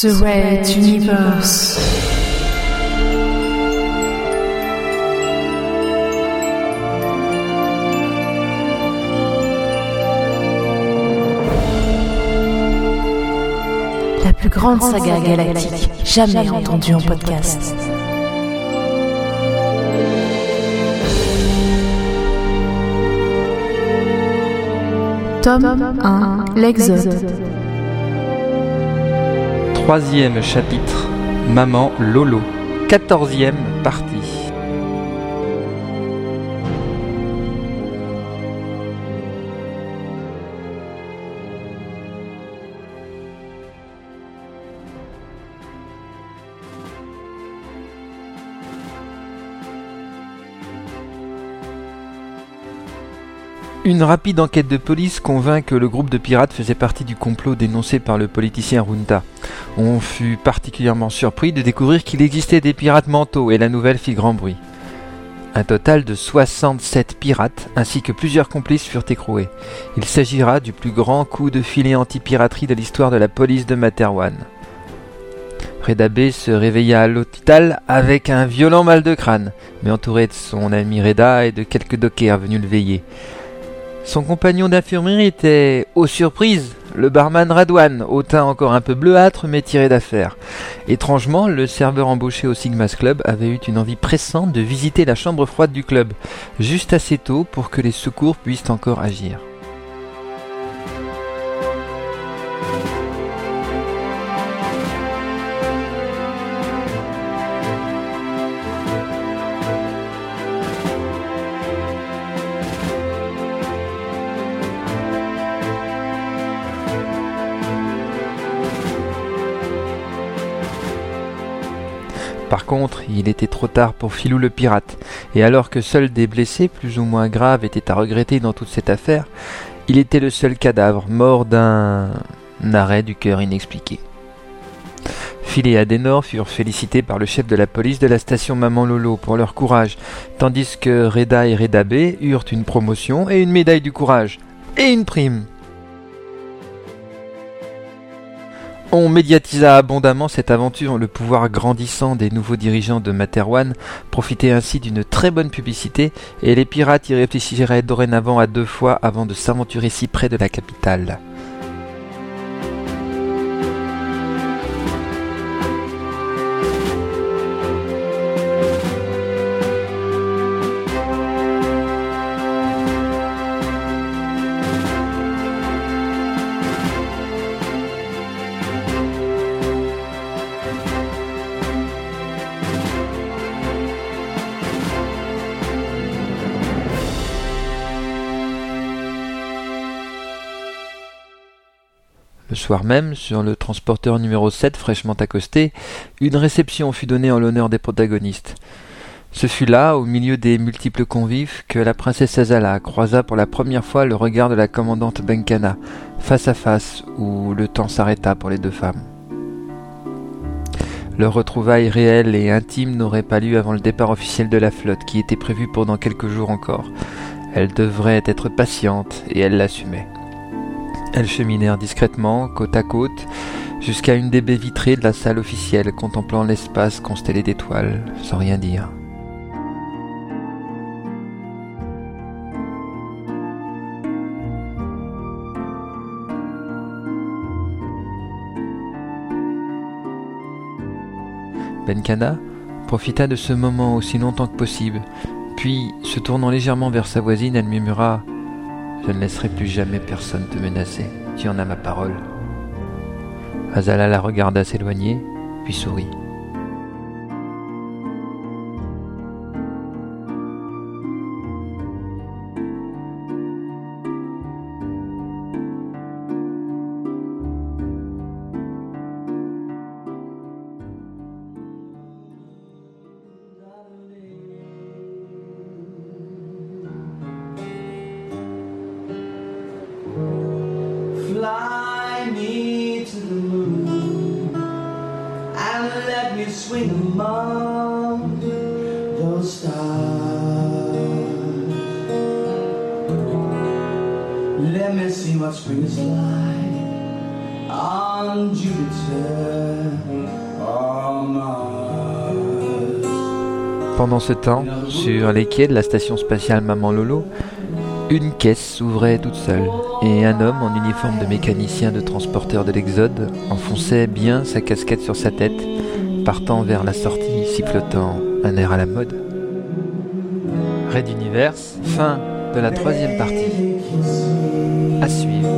The Red Universe. La plus grande saga galactique jamais entendue en podcast. Tome 1 L'Exode. Troisième chapitre, Maman Lolo. Quatorzième partie. Une rapide enquête de police convainc que le groupe de pirates faisait partie du complot dénoncé par le politicien Runta. On fut particulièrement surpris de découvrir qu'il existait des pirates mentaux et la nouvelle fit grand bruit. Un total de 67 pirates ainsi que plusieurs complices furent écroués. Il s'agira du plus grand coup de filet anti-piraterie de l'histoire de la police de Materwan. Reda se réveilla à l'hôpital avec un violent mal de crâne, mais entouré de son ami Reda et de quelques dockers venus le veiller. Son compagnon d'infirmerie était, aux surprises, le barman Radwan, au teint encore un peu bleuâtre mais tiré d'affaire. Étrangement, le serveur embauché au Sigma's Club avait eu une envie pressante de visiter la chambre froide du club, juste assez tôt pour que les secours puissent encore agir. Par contre, il était trop tard pour Filou le pirate, et alors que seuls des blessés plus ou moins graves étaient à regretter dans toute cette affaire, il était le seul cadavre, mort d'un arrêt du cœur inexpliqué. Phil et Adenor furent félicités par le chef de la police de la station Maman Lolo pour leur courage, tandis que Reda et Reda B eurent une promotion et une médaille du courage, et une prime. On médiatisa abondamment cette aventure, le pouvoir grandissant des nouveaux dirigeants de Materwan profitait ainsi d'une très bonne publicité, et les pirates y réfléchiraient dorénavant à deux fois avant de s'aventurer si près de la capitale. Le soir même, sur le transporteur numéro 7 fraîchement accosté, une réception fut donnée en l'honneur des protagonistes. Ce fut là, au milieu des multiples convives, que la princesse Azala croisa pour la première fois le regard de la commandante Benkana, face à face, où le temps s'arrêta pour les deux femmes. Leur retrouvaille réelle et intime n'aurait pas lieu avant le départ officiel de la flotte, qui était prévu pour dans quelques jours encore. Elle devrait être patiente, et elle l'assumait. Elles cheminèrent discrètement, côte à côte, jusqu'à une des baies vitrées de la salle officielle, contemplant l'espace constellé d'étoiles, sans rien dire. Benkana profita de ce moment aussi longtemps que possible, puis, se tournant légèrement vers sa voisine, elle murmura je ne laisserai plus jamais personne te menacer. Tu en as ma parole. Azala la regarda s'éloigner, puis sourit. Swing among those stars. Let me see what spring is like on on Jupiter or Mars. Pendant ce temps, sur les quais de la station spatiale Maman Lolo, une caisse s'ouvrait toute seule et un homme en uniforme de mécanicien de transporteur de l'Exode enfonçait bien sa casquette sur sa tête, partant vers la sortie, sifflotant un air à la mode. Red Universe, fin de la troisième partie. À suivre.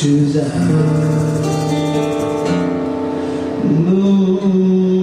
To the moon.